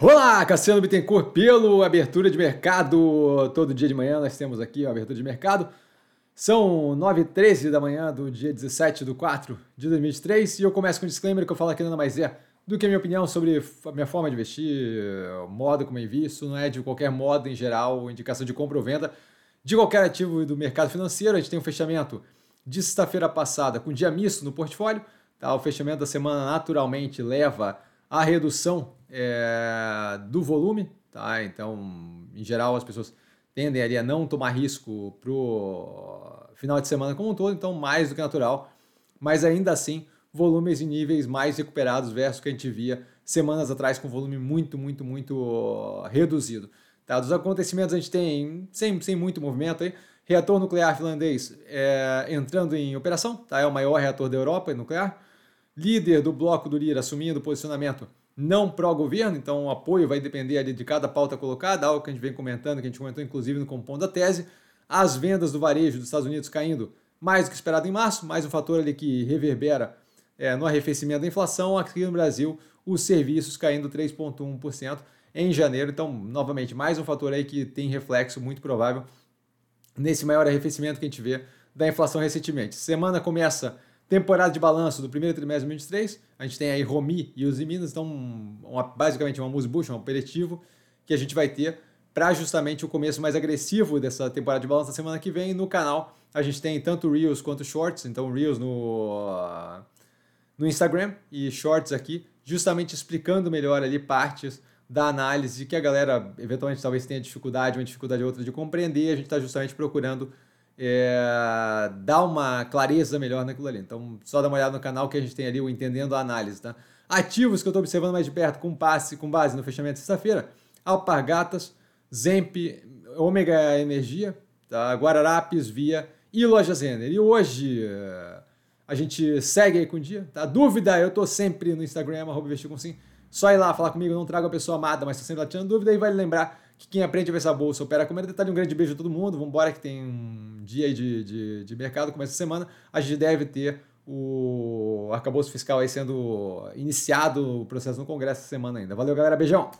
Olá, Cassiano Bittencourt, pelo Abertura de Mercado. Todo dia de manhã nós temos aqui a Abertura de Mercado. São 9h13 da manhã do dia 17 de 4 de 2023 e eu começo com um disclaimer que eu falo aqui nada mais é do que a minha opinião sobre a minha forma de investir, modo como eu invisto, não é de qualquer modo em geral, indicação de compra ou venda de qualquer ativo do mercado financeiro. A gente tem um fechamento de sexta-feira passada com dia misto no portfólio. Tá? O fechamento da semana naturalmente leva à redução é, do volume, tá? Então, em geral, as pessoas tendem ali a não tomar risco para o final de semana como um todo, então mais do que natural, mas ainda assim, volumes em níveis mais recuperados versus que a gente via semanas atrás com volume muito, muito, muito reduzido. Tá? Dos acontecimentos a gente tem, sem, sem muito movimento aí, reator nuclear finlandês é, entrando em operação, tá? é o maior reator da Europa nuclear, líder do bloco do Lira assumindo posicionamento não pró-governo, então o apoio vai depender ali de cada pauta colocada, algo que a gente vem comentando, que a gente comentou inclusive no compondo da tese. As vendas do varejo dos Estados Unidos caindo mais do que esperado em março, mais um fator ali que reverbera é, no arrefecimento da inflação. Aqui no Brasil, os serviços caindo 3,1% em janeiro. Então, novamente, mais um fator aí que tem reflexo muito provável nesse maior arrefecimento que a gente vê da inflação recentemente. Semana começa Temporada de balanço do primeiro trimestre de 2023, a gente tem aí Romi e os Minas, então uma, basicamente uma musbucha, um aperitivo que a gente vai ter para justamente o começo mais agressivo dessa temporada de balanço da semana que vem. No canal a gente tem tanto Reels quanto Shorts, então Reels no, no Instagram e Shorts aqui, justamente explicando melhor ali partes da análise que a galera eventualmente talvez tenha dificuldade, uma dificuldade ou outra de compreender, a gente está justamente procurando é, dá uma clareza melhor naquilo ali. Então, só dá uma olhada no canal que a gente tem ali o Entendendo a Análise, tá? Ativos que eu estou observando mais de perto com passe, com base no fechamento de sexta-feira, Alpargatas, Zemp, Ômega Energia, tá? Guararapes, Via e Loja Zender. E hoje a gente segue aí com o dia, tá? Dúvida, eu tô sempre no Instagram, arroba com sim. Só ir lá falar comigo, não trago a pessoa amada, mas tô sempre lá tirando dúvida e vai lembrar que quem aprende a ver essa bolsa opera com medo. Detalhe, um grande beijo a todo mundo. Vamos embora que tem um dia de, de, de mercado, começa a semana. A gente deve ter o arcabouço fiscal aí sendo iniciado o processo no Congresso essa semana ainda. Valeu, galera. Beijão!